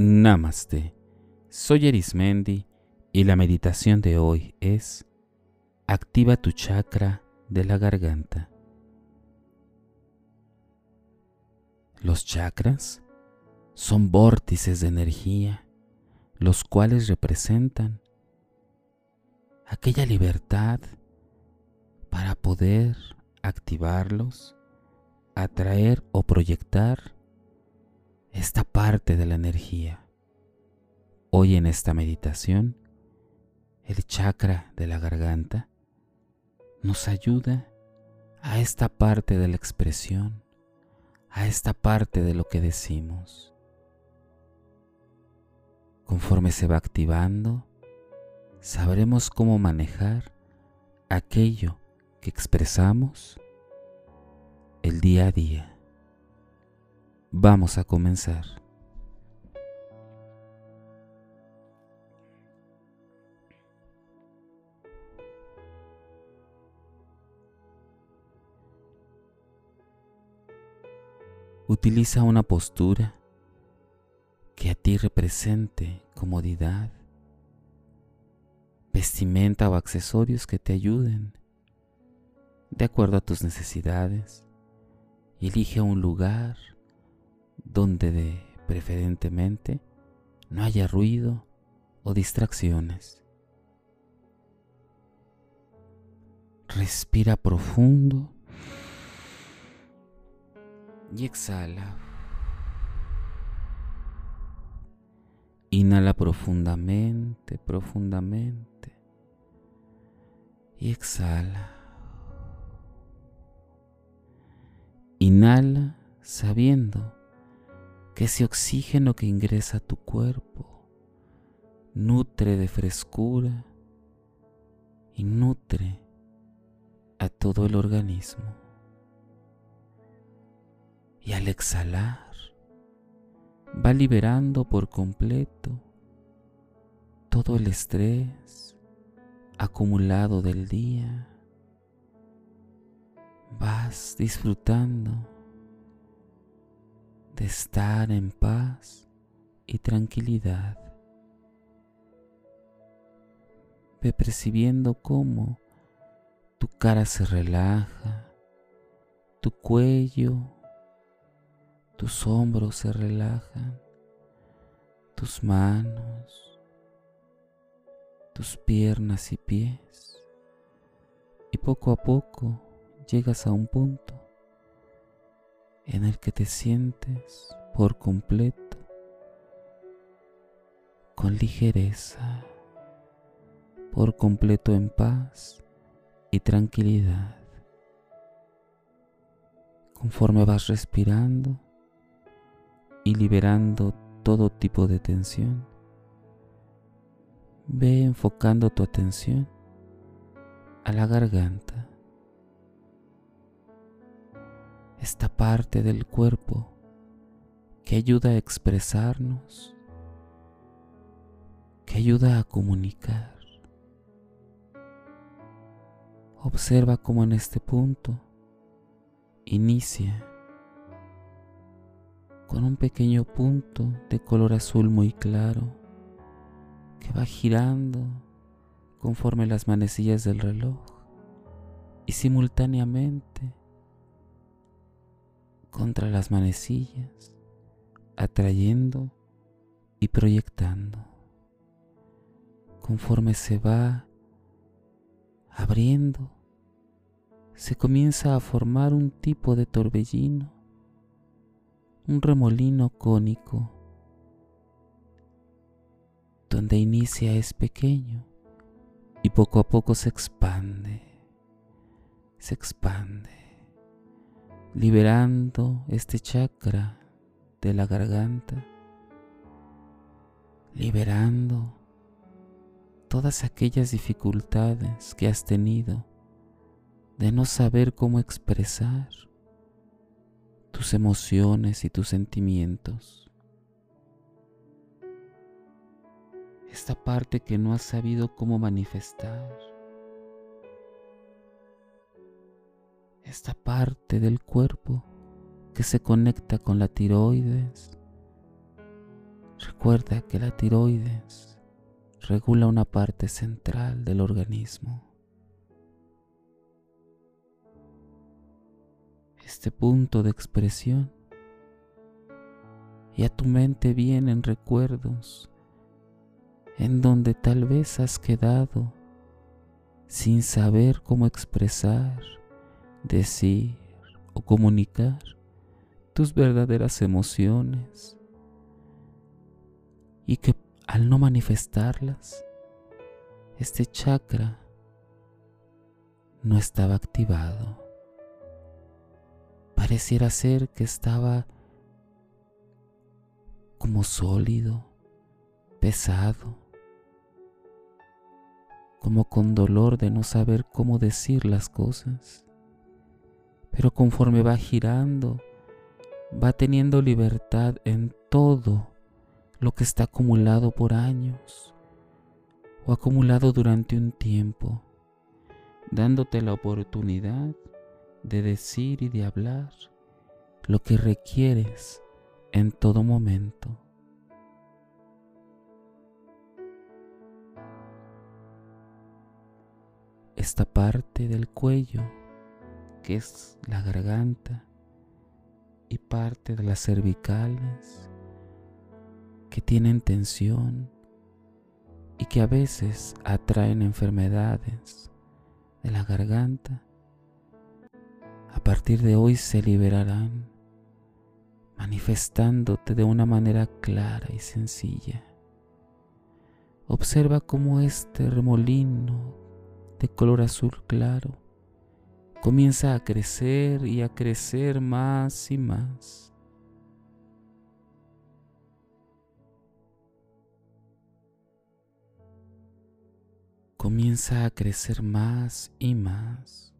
Namaste. Soy Erismendi y la meditación de hoy es Activa tu chakra de la garganta. Los chakras son vórtices de energía, los cuales representan aquella libertad para poder activarlos, atraer o proyectar esta parte de la energía. Hoy en esta meditación, el chakra de la garganta nos ayuda a esta parte de la expresión, a esta parte de lo que decimos. Conforme se va activando, sabremos cómo manejar aquello que expresamos el día a día. Vamos a comenzar. Utiliza una postura que a ti represente comodidad, vestimenta o accesorios que te ayuden de acuerdo a tus necesidades. Elige un lugar donde de preferentemente no haya ruido o distracciones. Respira profundo y exhala. Inhala profundamente, profundamente y exhala. Inhala sabiendo que ese oxígeno que ingresa a tu cuerpo nutre de frescura y nutre a todo el organismo. Y al exhalar, va liberando por completo todo el estrés acumulado del día. Vas disfrutando de estar en paz y tranquilidad. Ve percibiendo cómo tu cara se relaja, tu cuello, tus hombros se relajan, tus manos, tus piernas y pies. Y poco a poco llegas a un punto en el que te sientes por completo con ligereza, por completo en paz y tranquilidad. Conforme vas respirando y liberando todo tipo de tensión, ve enfocando tu atención a la garganta esta parte del cuerpo que ayuda a expresarnos, que ayuda a comunicar. Observa cómo en este punto inicia con un pequeño punto de color azul muy claro que va girando conforme las manecillas del reloj y simultáneamente contra las manecillas, atrayendo y proyectando. Conforme se va abriendo, se comienza a formar un tipo de torbellino, un remolino cónico, donde inicia es pequeño y poco a poco se expande, se expande liberando este chakra de la garganta, liberando todas aquellas dificultades que has tenido de no saber cómo expresar tus emociones y tus sentimientos. Esta parte que no has sabido cómo manifestar esta parte del cuerpo que se conecta con la tiroides. Recuerda que la tiroides regula una parte central del organismo. Este punto de expresión y a tu mente vienen recuerdos en donde tal vez has quedado sin saber cómo expresar, decir o comunicar tus verdaderas emociones y que al no manifestarlas, este chakra no estaba activado. Pareciera ser que estaba como sólido, pesado, como con dolor de no saber cómo decir las cosas. Pero conforme va girando, va teniendo libertad en todo lo que está acumulado por años o acumulado durante un tiempo, dándote la oportunidad de decir y de hablar lo que requieres en todo momento. Esta parte del cuello, que es la garganta, y parte de las cervicales, que tienen tensión y que a veces atraen enfermedades de la garganta, a partir de hoy se liberarán manifestándote de una manera clara y sencilla. Observa cómo este remolino de color azul claro comienza a crecer y a crecer más y más. Comienza a crecer más y más,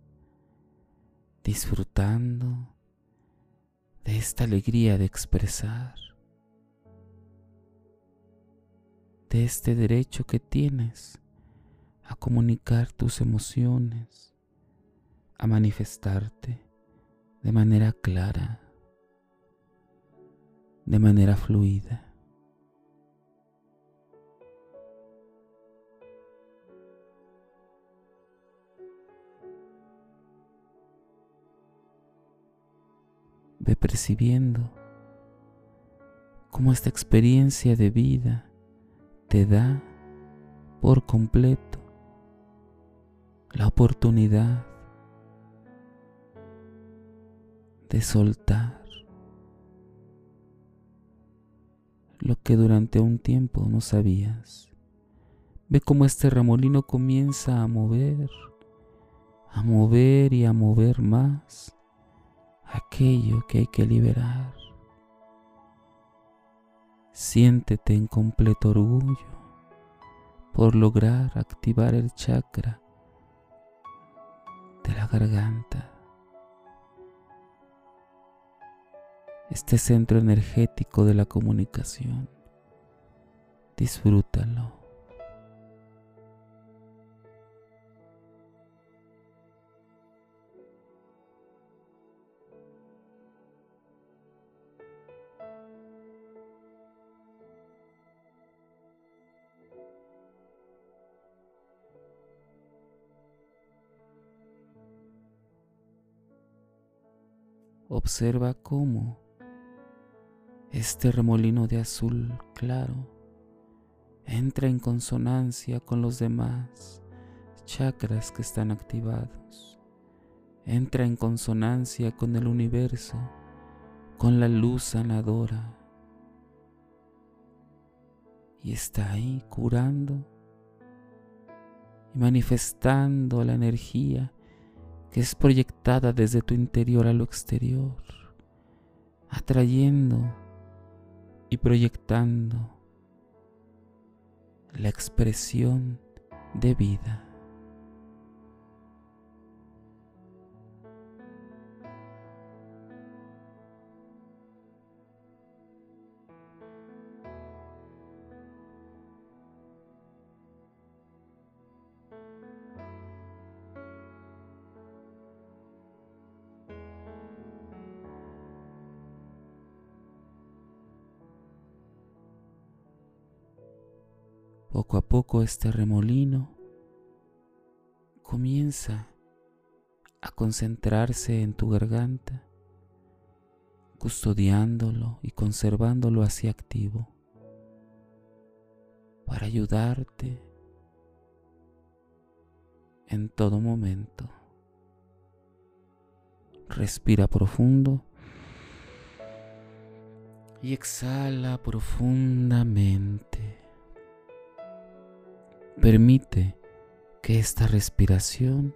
disfrutando de esta alegría de expresar, de este derecho que tienes a comunicar tus emociones, a manifestarte de manera clara, de manera fluida. Ve percibiendo cómo esta experiencia de vida te da por completo la oportunidad de soltar lo que durante un tiempo no sabías. Ve cómo este remolino comienza a mover, a mover y a mover más aquello que hay que liberar. Siéntete en completo orgullo por lograr activar el chakra de la garganta. Este centro energético de la comunicación. Disfrútalo. Observa cómo este remolino de azul claro entra en consonancia con los demás chakras que están activados. Entra en consonancia con el universo, con la luz sanadora. Y está ahí curando y manifestando la energía que es proyectada desde tu interior a lo exterior, atrayendo y proyectando la expresión de vida. Poco a poco este remolino comienza a concentrarse en tu garganta, custodiándolo y conservándolo así activo para ayudarte en todo momento. Respira profundo y exhala profundamente. Permite que esta respiración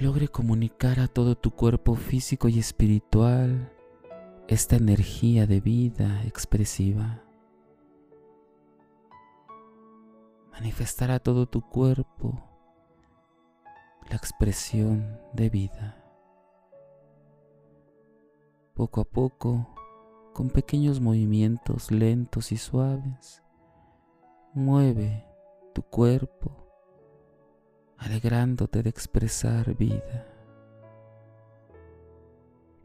logre comunicar a todo tu cuerpo físico y espiritual esta energía de vida expresiva. Manifestar a todo tu cuerpo la expresión de vida. Poco a poco, con pequeños movimientos lentos y suaves, mueve tu cuerpo, alegrándote de expresar vida.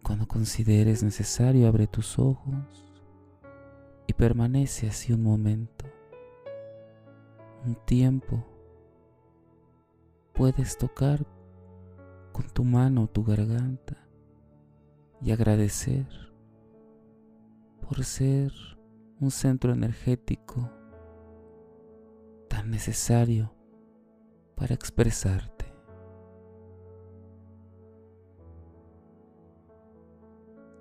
Cuando consideres necesario, abre tus ojos y permanece así un momento, un tiempo puedes tocar con tu mano tu garganta y agradecer por ser un centro energético necesario para expresarte.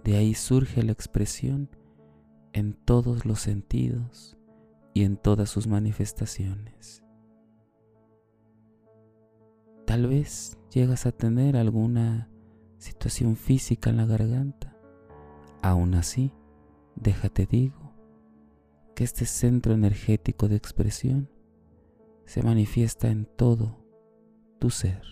De ahí surge la expresión en todos los sentidos y en todas sus manifestaciones. Tal vez llegas a tener alguna situación física en la garganta. Aún así, déjate digo que este centro energético de expresión se manifiesta en todo tu ser.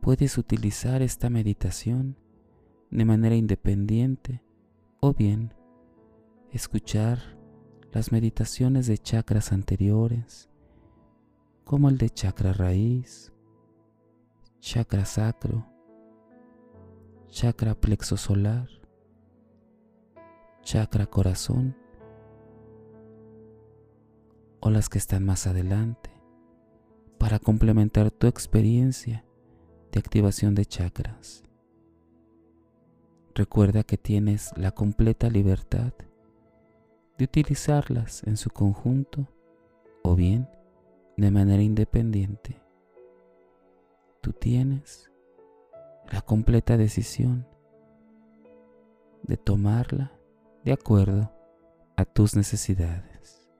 Puedes utilizar esta meditación de manera independiente o bien escuchar las meditaciones de chakras anteriores como el de chakra raíz, chakra sacro, chakra plexo solar, chakra corazón o las que están más adelante para complementar tu experiencia de activación de chakras. Recuerda que tienes la completa libertad de utilizarlas en su conjunto o bien de manera independiente. Tú tienes la completa decisión de tomarla de acuerdo a tus necesidades.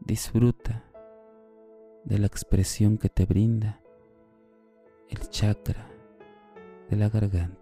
Disfruta de la expresión que te brinda el chakra de la garganta.